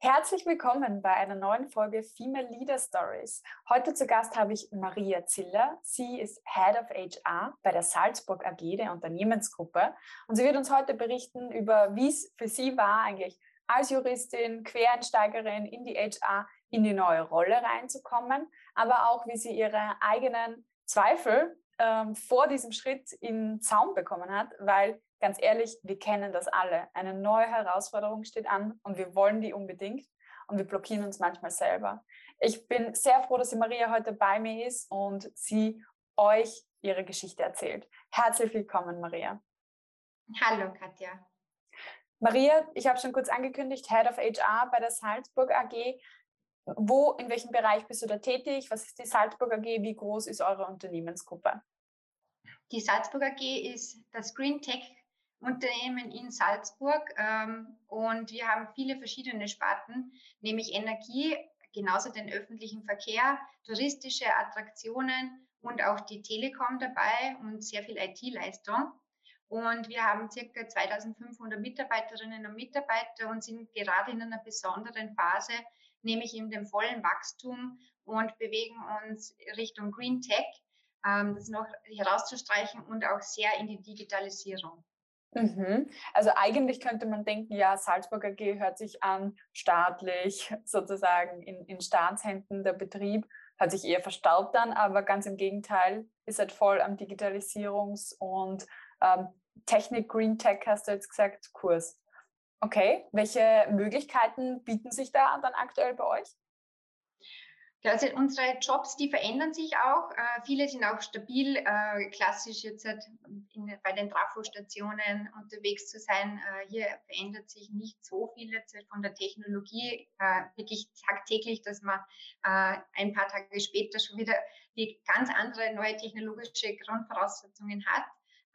Herzlich willkommen bei einer neuen Folge Female Leader Stories. Heute zu Gast habe ich Maria Ziller. Sie ist Head of HR bei der Salzburg AG der Unternehmensgruppe und sie wird uns heute berichten über, wie es für sie war, eigentlich als Juristin, Quereinsteigerin in die HR in die neue Rolle reinzukommen, aber auch wie sie ihre eigenen Zweifel ähm, vor diesem Schritt in Zaum bekommen hat, weil ganz ehrlich, wir kennen das alle. Eine neue Herausforderung steht an und wir wollen die unbedingt und wir blockieren uns manchmal selber. Ich bin sehr froh, dass die Maria heute bei mir ist und sie euch ihre Geschichte erzählt. Herzlich willkommen, Maria. Hallo, Katja. Maria, ich habe schon kurz angekündigt, Head of HR bei der Salzburg AG. Wo, in welchem Bereich bist du da tätig? Was ist die Salzburg AG? Wie groß ist eure Unternehmensgruppe? Die Salzburg AG ist das Green Tech Unternehmen in Salzburg ähm, und wir haben viele verschiedene Sparten, nämlich Energie, genauso den öffentlichen Verkehr, touristische Attraktionen und auch die Telekom dabei und sehr viel IT-Leistung. Und wir haben circa 2500 Mitarbeiterinnen und Mitarbeiter und sind gerade in einer besonderen Phase, nämlich in dem vollen Wachstum und bewegen uns Richtung Green Tech, ähm, das noch herauszustreichen und auch sehr in die Digitalisierung. Mhm. Also eigentlich könnte man denken, ja, Salzburg AG hört sich an, staatlich, sozusagen in, in Staatshänden der Betrieb, hört sich eher verstaubt an, aber ganz im Gegenteil, ist halt voll am Digitalisierungs- und ähm, Technik, Green Tech, hast du jetzt gesagt, Kurs. Okay, welche Möglichkeiten bieten sich da dann aktuell bei euch? Also unsere Jobs, die verändern sich auch. Äh, viele sind auch stabil, äh, klassisch jetzt halt in, bei den Trafostationen unterwegs zu sein. Äh, hier verändert sich nicht so viel jetzt von der Technologie, äh, wirklich tagtäglich, dass man äh, ein paar Tage später schon wieder die ganz andere neue technologische Grundvoraussetzungen hat.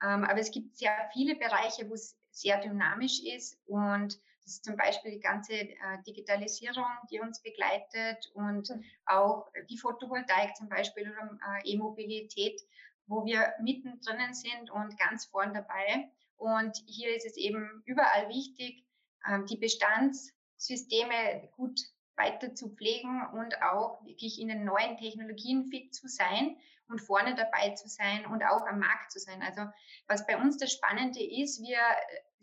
Ähm, aber es gibt sehr viele Bereiche, wo es sehr dynamisch ist und das ist zum Beispiel die ganze äh, Digitalisierung, die uns begleitet und mhm. auch die Photovoltaik zum Beispiel oder äh, E-Mobilität, wo wir mittendrin sind und ganz vorn dabei. Und hier ist es eben überall wichtig, äh, die Bestandssysteme gut weiter zu pflegen und auch wirklich in den neuen Technologien fit zu sein und vorne dabei zu sein und auch am Markt zu sein. Also was bei uns das Spannende ist, wir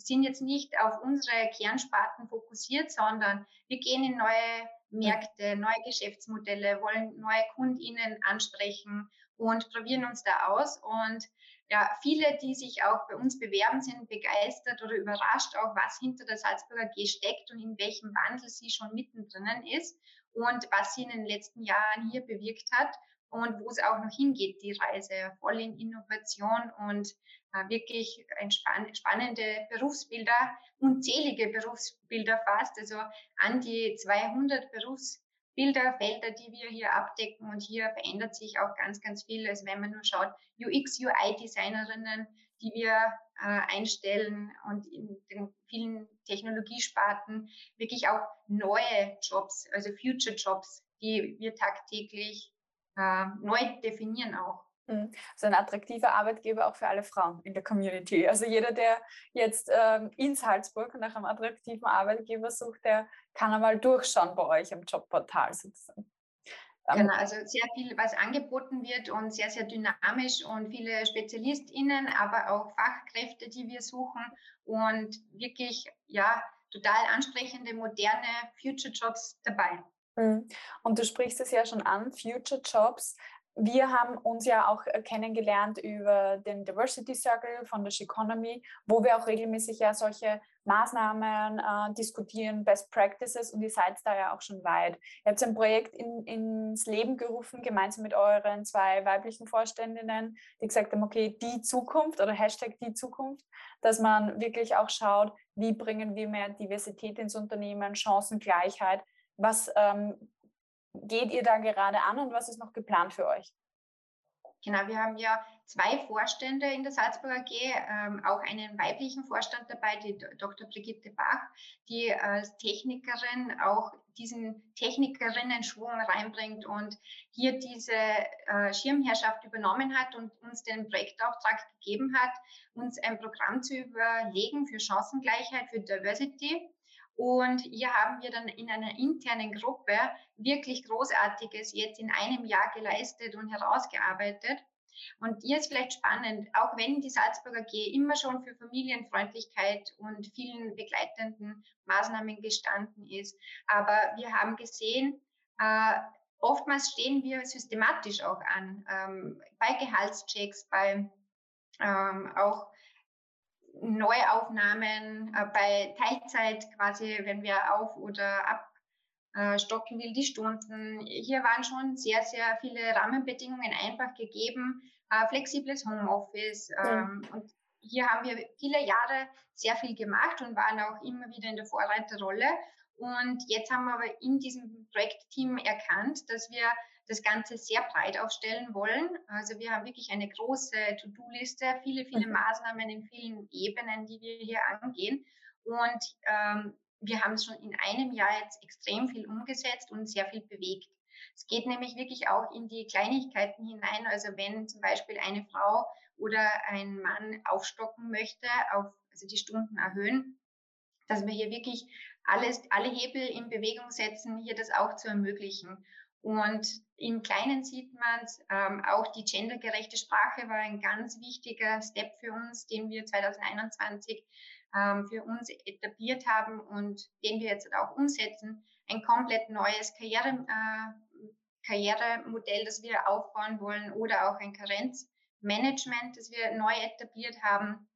sind jetzt nicht auf unsere Kernsparten fokussiert, sondern wir gehen in neue Märkte, neue Geschäftsmodelle, wollen neue KundInnen ansprechen und probieren uns da aus. Und ja, viele, die sich auch bei uns bewerben, sind begeistert oder überrascht auch, was hinter der Salzburger G steckt und in welchem Wandel sie schon mittendrin ist und was sie in den letzten Jahren hier bewirkt hat und wo es auch noch hingeht, die Reise, voll in Innovation und äh, wirklich spann spannende Berufsbilder, unzählige Berufsbilder fast, also an die 200 Berufsbilderfelder, die wir hier abdecken und hier verändert sich auch ganz, ganz viel. Also wenn man nur schaut, UX, UI-Designerinnen, die wir äh, einstellen und in den vielen Technologiesparten wirklich auch neue Jobs, also Future Jobs, die wir tagtäglich äh, neu definieren auch. Mhm. Also ein attraktiver Arbeitgeber auch für alle Frauen in der Community. Also jeder, der jetzt ähm, in Salzburg nach einem attraktiven Arbeitgeber sucht, der kann einmal durchschauen bei euch am Jobportal sozusagen. Ähm, genau, also sehr viel, was angeboten wird und sehr, sehr dynamisch und viele SpezialistInnen, aber auch Fachkräfte, die wir suchen und wirklich, ja, total ansprechende, moderne Future Jobs dabei. Mhm. Und du sprichst es ja schon an, Future Jobs. Wir haben uns ja auch äh, kennengelernt über den Diversity Circle von der Economy, wo wir auch regelmäßig ja solche Maßnahmen äh, diskutieren, Best Practices und ihr seid da ja auch schon weit. Ihr habt ein Projekt in, ins Leben gerufen, gemeinsam mit euren zwei weiblichen Vorständinnen, die gesagt haben, okay, die Zukunft oder Hashtag die Zukunft, dass man wirklich auch schaut, wie bringen wir mehr Diversität ins Unternehmen, Chancengleichheit, was ähm, geht ihr da gerade an und was ist noch geplant für euch? Genau, wir haben ja zwei Vorstände in der Salzburger AG, ähm, auch einen weiblichen Vorstand dabei, die Dr. Brigitte Bach, die als Technikerin auch diesen Technikerinnen-Schwung reinbringt und hier diese äh, Schirmherrschaft übernommen hat und uns den Projektauftrag gegeben hat, uns ein Programm zu überlegen für Chancengleichheit, für Diversity Und hier haben wir dann in einer internen Gruppe wirklich Großartiges jetzt in einem Jahr geleistet und herausgearbeitet. Und hier ist vielleicht spannend, auch wenn die Salzburger G immer schon für Familienfreundlichkeit und vielen begleitenden Maßnahmen gestanden ist, aber wir haben gesehen, äh, oftmals stehen wir systematisch auch an, ähm, bei Gehaltschecks, bei ähm, auch Neuaufnahmen, äh, bei Teilzeit quasi, wenn wir auf- oder abstocken will, die Stunden. Hier waren schon sehr, sehr viele Rahmenbedingungen einfach gegeben, äh, flexibles Homeoffice. Ähm, ja. Und hier haben wir viele Jahre sehr viel gemacht und waren auch immer wieder in der Vorreiterrolle. Und jetzt haben wir aber in diesem Projektteam erkannt, dass wir das Ganze sehr breit aufstellen wollen. Also wir haben wirklich eine große To-Do-Liste, viele, viele mhm. Maßnahmen in vielen Ebenen, die wir hier angehen. Und ähm, wir haben schon in einem Jahr jetzt extrem viel umgesetzt und sehr viel bewegt. Es geht nämlich wirklich auch in die Kleinigkeiten hinein. Also wenn zum Beispiel eine Frau oder ein Mann aufstocken möchte, auf, also die Stunden erhöhen, dass wir hier wirklich alles, alle Hebel in Bewegung setzen, hier das auch zu ermöglichen. Und im Kleinen sieht man ähm, auch die gendergerechte Sprache war ein ganz wichtiger Step für uns, den wir 2021 ähm, für uns etabliert haben und den wir jetzt auch umsetzen. Ein komplett neues Karriere, äh, Karrieremodell, das wir aufbauen wollen oder auch ein Karenzmanagement, das wir neu etabliert haben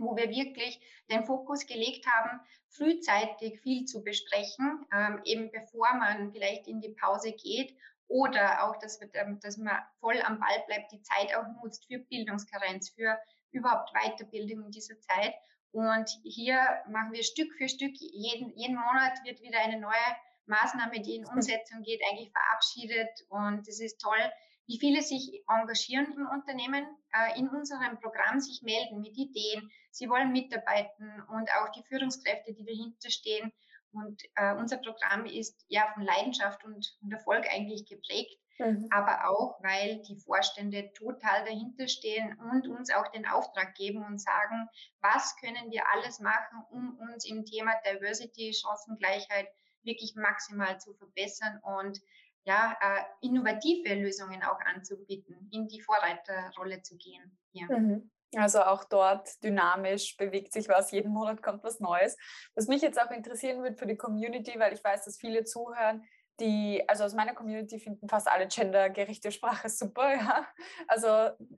wo wir wirklich den Fokus gelegt haben, frühzeitig viel zu besprechen, ähm, eben bevor man vielleicht in die Pause geht oder auch, dass, wir, dass man voll am Ball bleibt, die Zeit auch nutzt für Bildungskarenz, für überhaupt Weiterbildung in dieser Zeit. Und hier machen wir Stück für Stück, jeden, jeden Monat wird wieder eine neue Maßnahme, die in Umsetzung geht, eigentlich verabschiedet. Und es ist toll, wie viele sich engagieren im Unternehmen, äh, in unserem Programm sich melden mit Ideen. Sie wollen mitarbeiten und auch die Führungskräfte, die dahinter stehen. Und äh, unser Programm ist ja von Leidenschaft und, und Erfolg eigentlich geprägt, mhm. aber auch, weil die Vorstände total dahinter stehen und uns auch den Auftrag geben und sagen, was können wir alles machen, um uns im Thema Diversity, Chancengleichheit wirklich maximal zu verbessern und ja, äh, innovative Lösungen auch anzubieten, in die Vorreiterrolle zu gehen. Ja. Mhm. Also auch dort dynamisch bewegt sich was, jeden Monat kommt was Neues. Was mich jetzt auch interessieren wird für die Community, weil ich weiß, dass viele zuhören, die, also aus meiner Community finden fast alle gendergerechte Sprache super, ja. Also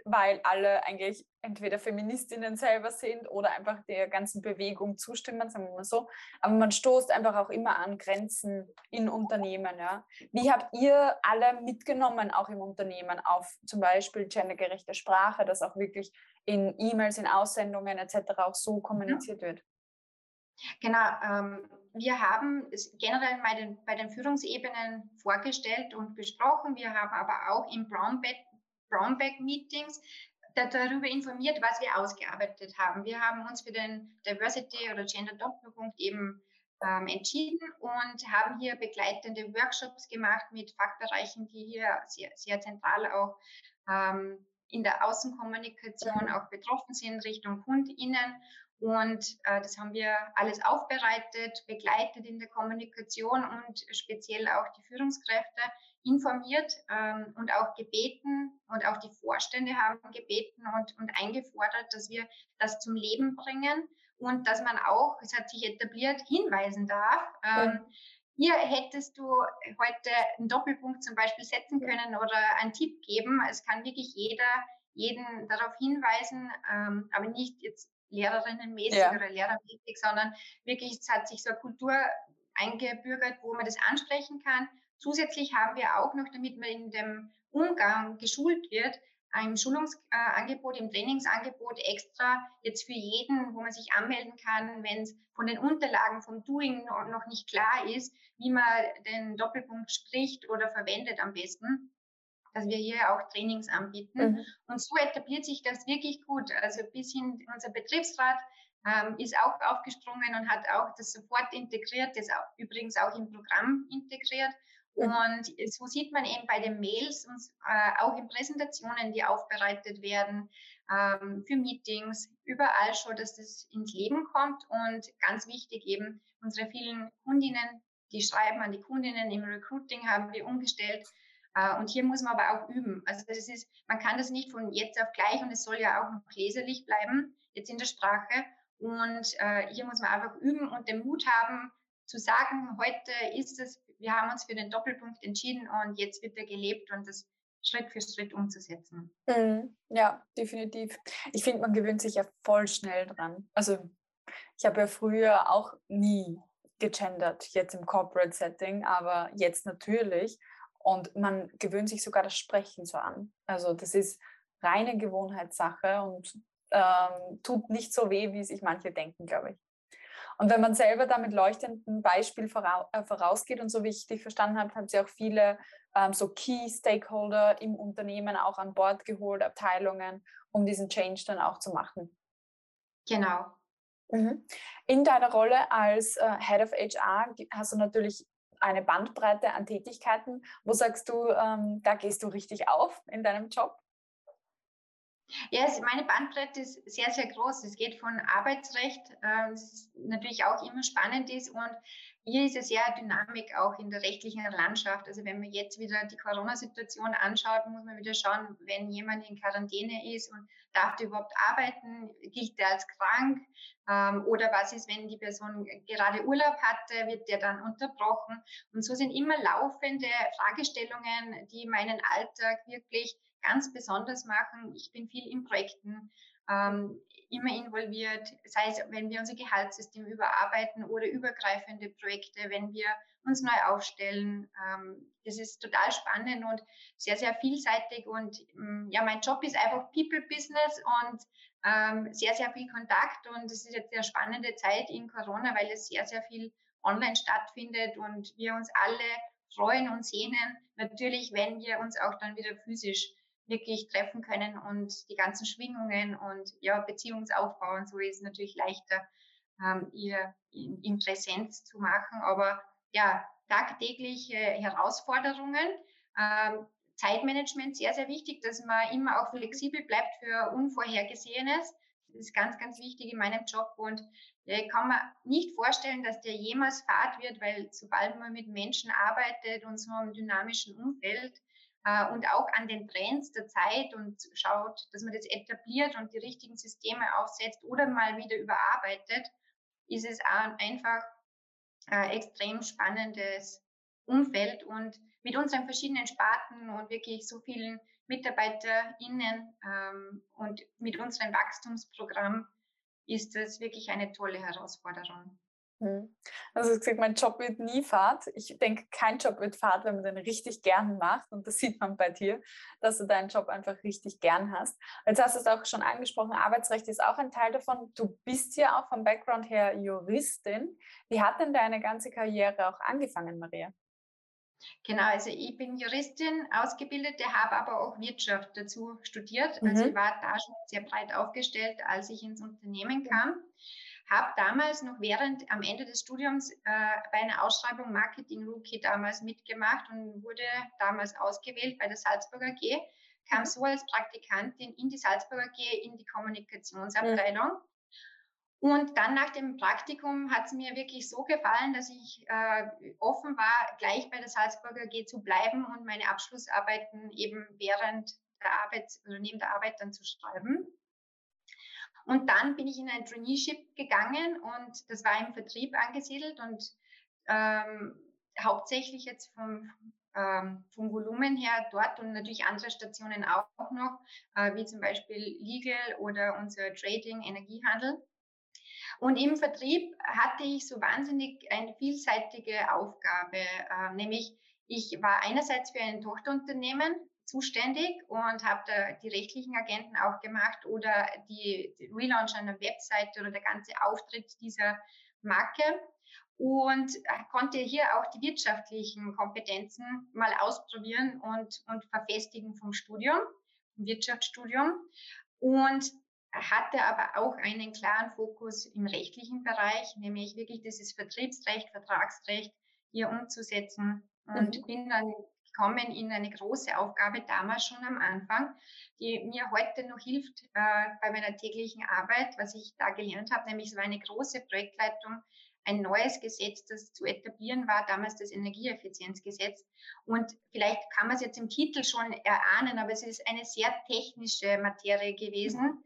weil alle eigentlich entweder Feministinnen selber sind oder einfach der ganzen Bewegung zustimmen, sagen wir mal so. Aber man stoßt einfach auch immer an Grenzen in Unternehmen, ja. Wie habt ihr alle mitgenommen, auch im Unternehmen, auf zum Beispiel gendergerechte Sprache, dass auch wirklich in E-Mails, in Aussendungen etc. auch so kommuniziert ja. wird? Genau, ähm, wir haben es generell bei den, bei den Führungsebenen vorgestellt und besprochen. Wir haben aber auch im Brownback-Meetings darüber informiert, was wir ausgearbeitet haben. Wir haben uns für den Diversity oder Gender Doppelpunkt eben ähm, entschieden und haben hier begleitende Workshops gemacht mit Fachbereichen, die hier sehr, sehr zentral auch ähm, in der Außenkommunikation auch betroffen sind, Richtung KundInnen und äh, das haben wir alles aufbereitet, begleitet in der Kommunikation und speziell auch die Führungskräfte informiert ähm, und auch gebeten und auch die Vorstände haben gebeten und, und eingefordert, dass wir das zum Leben bringen und dass man auch, es hat sich etabliert, hinweisen darf. Ähm, hier hättest du heute einen Doppelpunkt zum Beispiel setzen können oder einen Tipp geben. Es kann wirklich jeder jeden darauf hinweisen, ähm, aber nicht jetzt Lehrerinnenmäßig ja. oder Lehrermäßig, sondern wirklich, es hat sich so eine Kultur eingebürgert, wo man das ansprechen kann. Zusätzlich haben wir auch noch, damit man in dem Umgang geschult wird, ein Schulungsangebot, im Trainingsangebot extra jetzt für jeden, wo man sich anmelden kann, wenn es von den Unterlagen vom Doing noch nicht klar ist, wie man den Doppelpunkt spricht oder verwendet am besten dass wir hier auch Trainings anbieten. Mhm. Und so etabliert sich das wirklich gut. Also bis hin unser Betriebsrat ähm, ist auch aufgesprungen und hat auch das sofort integriert, das auch, übrigens auch im Programm integriert. Mhm. Und so sieht man eben bei den Mails und äh, auch in Präsentationen, die aufbereitet werden, ähm, für Meetings, überall schon, dass das ins Leben kommt. Und ganz wichtig eben unsere vielen Kundinnen, die schreiben an die Kundinnen im Recruiting, haben wir umgestellt. Äh, und hier muss man aber auch üben. Also das ist, man kann das nicht von jetzt auf gleich und es soll ja auch noch leserlich bleiben, jetzt in der Sprache. Und äh, hier muss man einfach üben und den Mut haben, zu sagen, heute ist es, wir haben uns für den Doppelpunkt entschieden und jetzt wird er gelebt und das Schritt für Schritt umzusetzen. Mhm. Ja, definitiv. Ich finde, man gewöhnt sich ja voll schnell dran. Also ich habe ja früher auch nie gegendert, jetzt im Corporate Setting, aber jetzt natürlich. Und man gewöhnt sich sogar das Sprechen so an. Also das ist reine Gewohnheitssache und ähm, tut nicht so weh, wie sich manche denken, glaube ich. Und wenn man selber da mit leuchtendem Beispiel äh, vorausgeht und so wie ich dich verstanden habe, haben sie auch viele ähm, so Key Stakeholder im Unternehmen auch an Bord geholt, Abteilungen, um diesen Change dann auch zu machen. Genau. Mhm. In deiner Rolle als äh, Head of HR hast du natürlich eine Bandbreite an Tätigkeiten. Wo sagst du, ähm, da gehst du richtig auf in deinem Job? Ja, meine Bandbreite ist sehr, sehr groß. Es geht von Arbeitsrecht, äh, natürlich auch immer spannend ist und hier ist es sehr Dynamik auch in der rechtlichen Landschaft. Also wenn man jetzt wieder die Corona-Situation anschaut, muss man wieder schauen, wenn jemand in Quarantäne ist und darf der überhaupt arbeiten, gilt der als krank ähm, oder was ist, wenn die Person gerade Urlaub hatte, wird der dann unterbrochen. Und so sind immer laufende Fragestellungen, die meinen Alltag wirklich ganz besonders machen. Ich bin viel in Projekten ähm, immer involviert, sei es, wenn wir unser Gehaltssystem überarbeiten oder übergreifende Projekte, wenn wir uns neu aufstellen. Ähm, das ist total spannend und sehr, sehr vielseitig. Und ähm, ja, mein Job ist einfach People Business und ähm, sehr, sehr viel Kontakt. Und es ist jetzt eine spannende Zeit in Corona, weil es sehr, sehr viel online stattfindet und wir uns alle freuen und sehnen. Natürlich, wenn wir uns auch dann wieder physisch wirklich treffen können und die ganzen Schwingungen und ja, Beziehungsaufbau und so ist natürlich leichter, ähm, ihr in, in, Präsenz zu machen. Aber ja, tagtägliche Herausforderungen. Ähm, Zeitmanagement sehr, sehr wichtig, dass man immer auch flexibel bleibt für Unvorhergesehenes. Das ist ganz, ganz wichtig in meinem Job und ich kann mir nicht vorstellen, dass der jemals fad wird, weil sobald man mit Menschen arbeitet und so einem dynamischen Umfeld, äh, und auch an den Trends der Zeit und schaut, dass man das etabliert und die richtigen Systeme aufsetzt oder mal wieder überarbeitet, ist es einfach ein extrem spannendes Umfeld und mit unseren verschiedenen Sparten und wirklich so vielen MitarbeiterInnen ähm, und mit unserem Wachstumsprogramm ist das wirklich eine tolle Herausforderung. Hm. Also gesagt, mein Job wird nie Fahrt. Ich denke, kein Job wird Fahrt, wenn man den richtig gern macht. Und das sieht man bei dir, dass du deinen Job einfach richtig gern hast. Jetzt hast du es auch schon angesprochen, Arbeitsrecht ist auch ein Teil davon. Du bist ja auch vom Background her Juristin. Wie hat denn deine ganze Karriere auch angefangen, Maria? Genau, also ich bin Juristin, Ausgebildete, habe aber auch Wirtschaft dazu studiert. Also mhm. ich war da schon sehr breit aufgestellt, als ich ins Unternehmen kam habe damals noch während am Ende des Studiums äh, bei einer Ausschreibung Marketing Rookie damals mitgemacht und wurde damals ausgewählt bei der Salzburger AG, kam mhm. so als Praktikantin in die Salzburger AG in die Kommunikationsabteilung. Mhm. Und dann nach dem Praktikum hat es mir wirklich so gefallen, dass ich äh, offen war, gleich bei der Salzburger AG zu bleiben und meine Abschlussarbeiten eben während der Arbeit oder neben der Arbeit dann zu schreiben. Und dann bin ich in ein Traineeship gegangen und das war im Vertrieb angesiedelt und ähm, hauptsächlich jetzt vom, ähm, vom Volumen her dort und natürlich andere Stationen auch noch, äh, wie zum Beispiel Legal oder unser Trading, Energiehandel. Und im Vertrieb hatte ich so wahnsinnig eine vielseitige Aufgabe, äh, nämlich ich war einerseits für ein Tochterunternehmen zuständig und habe da die rechtlichen Agenten auch gemacht oder die, die Relaunch einer Webseite oder der ganze Auftritt dieser Marke und äh, konnte hier auch die wirtschaftlichen Kompetenzen mal ausprobieren und, und verfestigen vom Studium, vom Wirtschaftsstudium und hatte aber auch einen klaren Fokus im rechtlichen Bereich, nämlich wirklich dieses Vertriebsrecht, Vertragsrecht hier umzusetzen und mhm. bin dann kommen in eine große Aufgabe damals schon am Anfang, die mir heute noch hilft äh, bei meiner täglichen Arbeit, was ich da gelernt habe, nämlich es war eine große Projektleitung ein neues Gesetz, das zu etablieren war, damals das Energieeffizienzgesetz. Und vielleicht kann man es jetzt im Titel schon erahnen, aber es ist eine sehr technische Materie gewesen,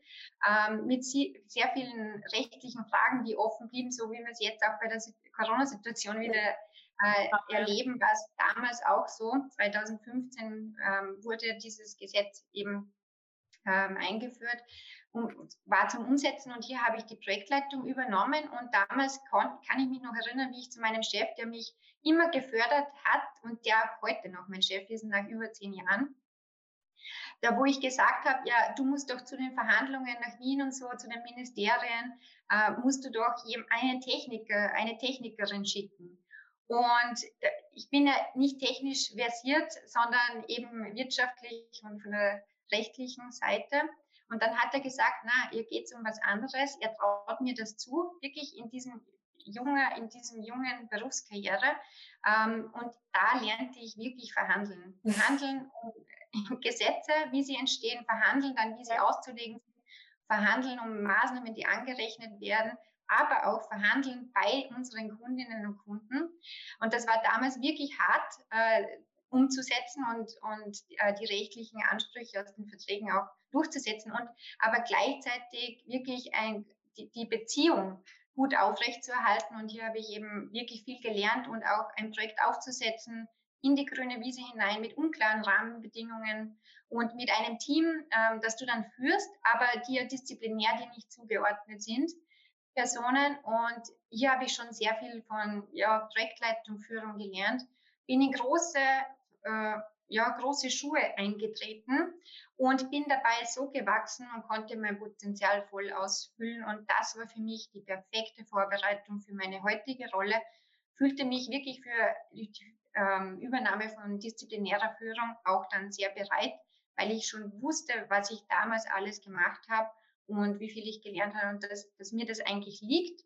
ähm, mit sehr vielen rechtlichen Fragen, die offen blieben, so wie wir es jetzt auch bei der Corona-Situation wieder äh, erleben, war es damals auch so. 2015 ähm, wurde dieses Gesetz eben ähm, eingeführt und war zum Umsetzen und hier habe ich die Projektleitung übernommen und damals kann, ich mich noch erinnern, wie ich zu meinem Chef, der mich immer gefördert hat und der heute noch mein Chef ist nach über zehn Jahren, da wo ich gesagt habe, ja, du musst doch zu den Verhandlungen nach Wien und so, zu den Ministerien, äh, musst du doch einen Techniker, eine Technikerin schicken. Und ich bin ja nicht technisch versiert, sondern eben wirtschaftlich und von der rechtlichen Seite. Und dann hat er gesagt, na, ihr geht um was anderes. Er traut mir das zu, wirklich in diesem jungen, in diesem jungen Berufskarriere. Ähm, und da lernte ich wirklich verhandeln. Verhandeln um Gesetze, wie sie entstehen, verhandeln dann, wie sie auszulegen sind, verhandeln um Maßnahmen, die angerechnet werden, aber auch verhandeln bei unseren Kundinnen und Kunden. Und das war damals wirklich hart. Äh, umzusetzen und, und äh, die rechtlichen Ansprüche aus den Verträgen auch durchzusetzen und aber gleichzeitig wirklich ein, die, die Beziehung gut aufrechtzuerhalten. Und hier habe ich eben wirklich viel gelernt und auch ein Projekt aufzusetzen in die grüne Wiese hinein mit unklaren Rahmenbedingungen und mit einem Team, ähm, das du dann führst, aber dir disziplinär dir nicht zugeordnet sind. Personen und hier habe ich schon sehr viel von ja, Projektleitung, Führung gelernt. Bin in große äh, ja, große Schuhe eingetreten und bin dabei so gewachsen und konnte mein Potenzial voll ausfüllen. Und das war für mich die perfekte Vorbereitung für meine heutige Rolle. Fühlte mich wirklich für die ähm, Übernahme von disziplinärer Führung auch dann sehr bereit, weil ich schon wusste, was ich damals alles gemacht habe und wie viel ich gelernt habe und dass, dass mir das eigentlich liegt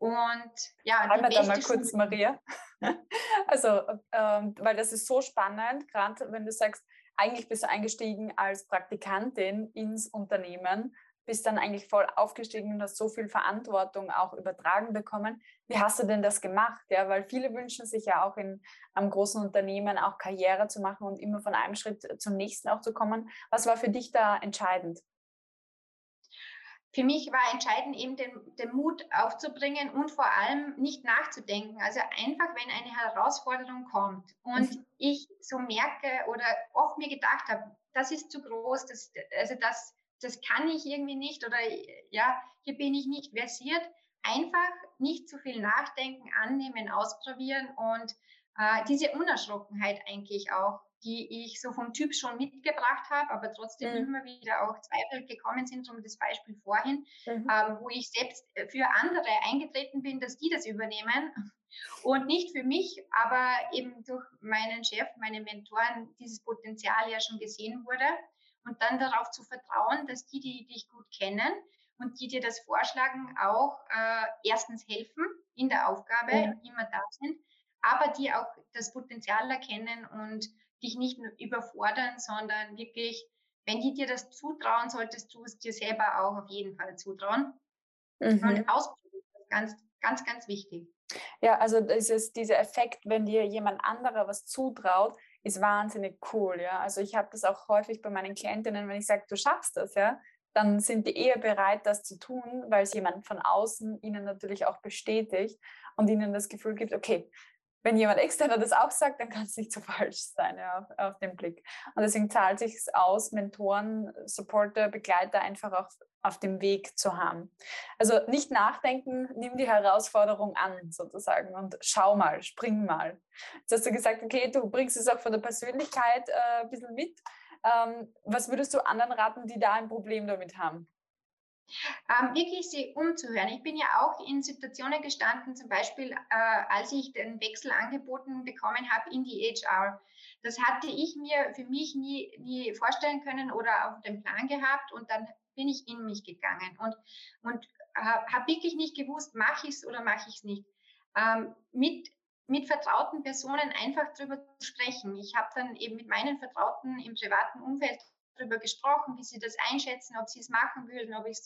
und ja, Einmal da mal kurz, Maria. also, ähm, weil das ist so spannend, gerade wenn du sagst, eigentlich bist du eingestiegen als Praktikantin ins Unternehmen, bist dann eigentlich voll aufgestiegen und hast so viel Verantwortung auch übertragen bekommen. Wie hast du denn das gemacht? Ja, weil viele wünschen sich ja auch in einem großen Unternehmen auch Karriere zu machen und immer von einem Schritt zum nächsten auch zu kommen. Was war für dich da entscheidend? Für mich war entscheidend, eben den, den, Mut aufzubringen und vor allem nicht nachzudenken. Also einfach, wenn eine Herausforderung kommt und mhm. ich so merke oder oft mir gedacht habe, das ist zu groß, das, also das, das kann ich irgendwie nicht oder ja, hier bin ich nicht versiert. Einfach nicht zu viel nachdenken, annehmen, ausprobieren und äh, diese Unerschrockenheit eigentlich auch die ich so vom Typ schon mitgebracht habe, aber trotzdem mhm. immer wieder auch Zweifel gekommen sind, um das Beispiel vorhin, mhm. ähm, wo ich selbst für andere eingetreten bin, dass die das übernehmen und nicht für mich, aber eben durch meinen Chef, meine Mentoren dieses Potenzial ja schon gesehen wurde und dann darauf zu vertrauen, dass die, die dich gut kennen und die dir das vorschlagen, auch äh, erstens helfen in der Aufgabe, mhm. immer da sind, aber die auch das Potenzial erkennen und dich nicht nur überfordern, sondern wirklich, wenn die dir das zutrauen, solltest du es dir selber auch auf jeden Fall zutrauen. Mhm. Und ausprobieren, ganz, ganz, ganz wichtig. Ja, also dieses, dieser Effekt, wenn dir jemand anderer was zutraut, ist wahnsinnig cool, ja. Also ich habe das auch häufig bei meinen Klientinnen, wenn ich sage, du schaffst das, ja, dann sind die eher bereit, das zu tun, weil es jemand von außen ihnen natürlich auch bestätigt und ihnen das Gefühl gibt, okay, wenn jemand externer das auch sagt, dann kann es nicht so falsch sein ja, auf, auf, den Blick. Und deswegen zahlt sich aus, Mentoren, Supporter, Begleiter einfach auch auf dem Weg zu haben. Also nicht nachdenken, nimm die Herausforderung an sozusagen und schau mal, spring mal. Jetzt hast du gesagt, okay, du bringst es auch von der Persönlichkeit äh, ein bisschen mit. Ähm, was würdest du anderen raten, die da ein Problem damit haben? Ähm, wirklich sie umzuhören. Ich bin ja auch in Situationen gestanden, zum Beispiel, äh, als ich den Wechsel angeboten bekommen habe in die HR. Das hatte ich mir für mich nie, nie vorstellen können oder auf dem Plan gehabt und dann bin ich in mich gegangen und, und äh, habe wirklich nicht gewusst, mache ich es oder mache ich es nicht. Ähm, mit mit vertrauten Personen einfach darüber zu sprechen. Ich habe dann eben mit meinen Vertrauten im privaten Umfeld darüber gesprochen, wie sie das einschätzen, ob sie es machen würden, ob ich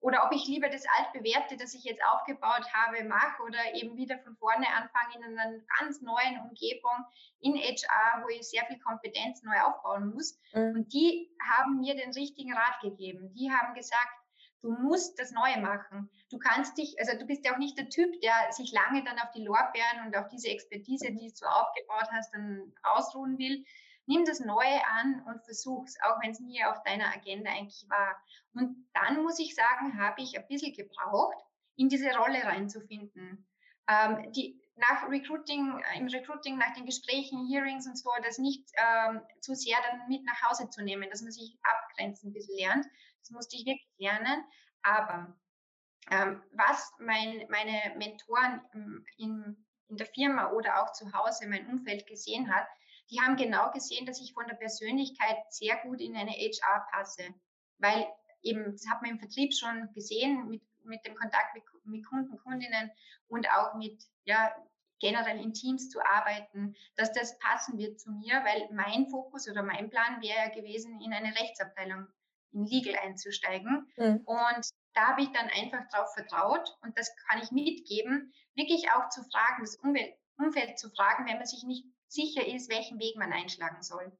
oder ob ich lieber das altbewährte, das ich jetzt aufgebaut habe, mache oder eben wieder von vorne anfange in einer ganz neuen Umgebung in HR, wo ich sehr viel Kompetenz neu aufbauen muss. Mhm. Und die haben mir den richtigen Rat gegeben. Die haben gesagt, du musst das Neue machen. Du kannst dich, also du bist ja auch nicht der Typ, der sich lange dann auf die Lorbeeren und auf diese Expertise, die du aufgebaut hast, dann ausruhen will, nimm das Neue an und versuch's, auch wenn es nie auf deiner Agenda eigentlich war. Und dann muss ich sagen, habe ich ein bisschen gebraucht, in diese Rolle reinzufinden. Ähm, die, nach Recruiting, äh, im Recruiting, nach den Gesprächen, Hearings und so, das nicht ähm, zu sehr dann mit nach Hause zu nehmen, dass man sich abgrenzen ein bisschen lernt. Das musste ich wirklich lernen. Aber ähm, was mein, meine Mentoren in, in der Firma oder auch zu Hause, mein Umfeld gesehen hat, die haben genau gesehen, dass ich von der Persönlichkeit sehr gut in eine HR passe, weil eben, das hat man im Vertrieb schon gesehen, mit, mit dem Kontakt mit, mit Kunden, Kundinnen und auch mit, ja, generell in Teams zu arbeiten, dass das passen wird zu mir, weil mein Fokus oder mein Plan wäre gewesen, in eine Rechtsabteilung, in Legal einzusteigen. Mhm. Und da habe ich dann einfach darauf vertraut und das kann ich mitgeben, wirklich auch zu fragen, das Umwelt, Umfeld zu fragen, wenn man sich nicht sicher ist, welchen Weg man einschlagen soll.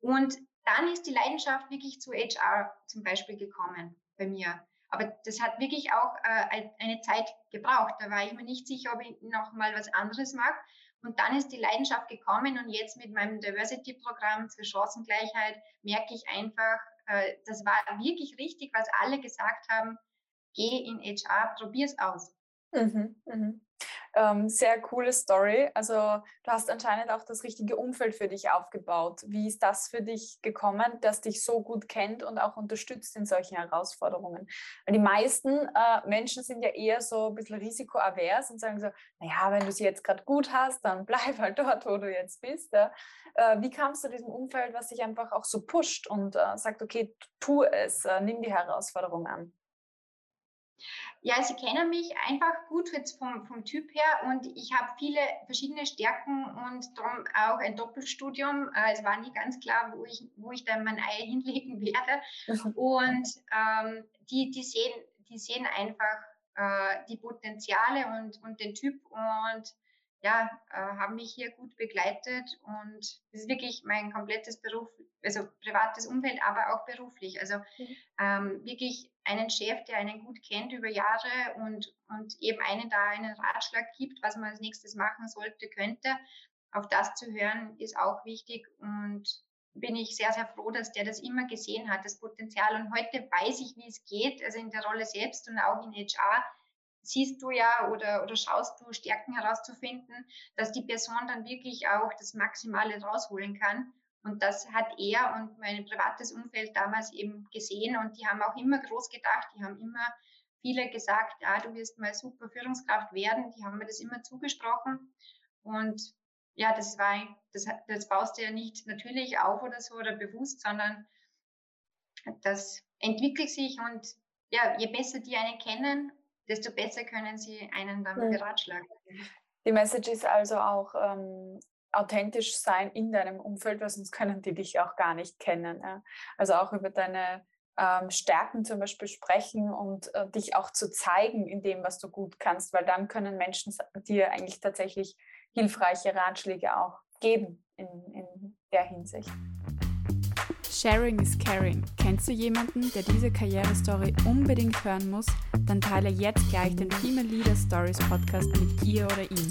Und dann ist die Leidenschaft wirklich zu HR zum Beispiel gekommen bei mir. Aber das hat wirklich auch äh, eine Zeit gebraucht. Da war ich mir nicht sicher, ob ich noch mal was anderes mag. Und dann ist die Leidenschaft gekommen und jetzt mit meinem Diversity-Programm zur Chancengleichheit merke ich einfach, äh, das war wirklich richtig, was alle gesagt haben. Geh in HR, probier's aus. Mhm, mhm. Ähm, sehr coole Story. Also du hast anscheinend auch das richtige Umfeld für dich aufgebaut. Wie ist das für dich gekommen, das dich so gut kennt und auch unterstützt in solchen Herausforderungen? Weil die meisten äh, Menschen sind ja eher so ein bisschen risikoavers und sagen so, naja, wenn du sie jetzt gerade gut hast, dann bleib halt dort, wo du jetzt bist. Ja? Äh, wie kamst du diesem Umfeld, was dich einfach auch so pusht und äh, sagt, okay, tu es, äh, nimm die Herausforderung an? Ja, sie kennen mich einfach gut jetzt vom, vom Typ her und ich habe viele verschiedene Stärken und darum auch ein Doppelstudium. Äh, es war nie ganz klar, wo ich, wo ich dann mein Ei hinlegen werde. Mhm. Und ähm, die, die, sehen, die sehen einfach äh, die Potenziale und, und den Typ und ja, äh, haben mich hier gut begleitet und es ist wirklich mein komplettes Beruf, also privates Umfeld, aber auch beruflich. Also mhm. ähm, wirklich einen Chef, der einen gut kennt über Jahre und, und eben einen da einen Ratschlag gibt, was man als nächstes machen sollte, könnte. Auf das zu hören ist auch wichtig und bin ich sehr, sehr froh, dass der das immer gesehen hat, das Potenzial. Und heute weiß ich, wie es geht, also in der Rolle selbst und auch in HR siehst du ja oder, oder schaust du, Stärken herauszufinden, dass die Person dann wirklich auch das Maximale rausholen kann. Und das hat er und mein privates Umfeld damals eben gesehen und die haben auch immer groß gedacht, die haben immer viele gesagt, ja, du wirst mal super Führungskraft werden, die haben mir das immer zugesprochen und ja, das war, das, das baust du ja nicht natürlich auf oder so oder bewusst, sondern das entwickelt sich und ja, je besser die einen kennen, desto besser können sie einen dann mhm. beratschlagen. Die Message ist also auch ähm, authentisch sein in deinem Umfeld, weil sonst können die dich auch gar nicht kennen. Ja? Also auch über deine ähm, Stärken zum Beispiel sprechen und äh, dich auch zu zeigen in dem, was du gut kannst, weil dann können Menschen dir eigentlich tatsächlich hilfreiche Ratschläge auch geben in, in der Hinsicht. Sharing is Caring. Kennst du jemanden, der diese Karrierestory unbedingt hören muss? Dann teile jetzt gleich den Female Leader Stories Podcast mit ihr oder ihm.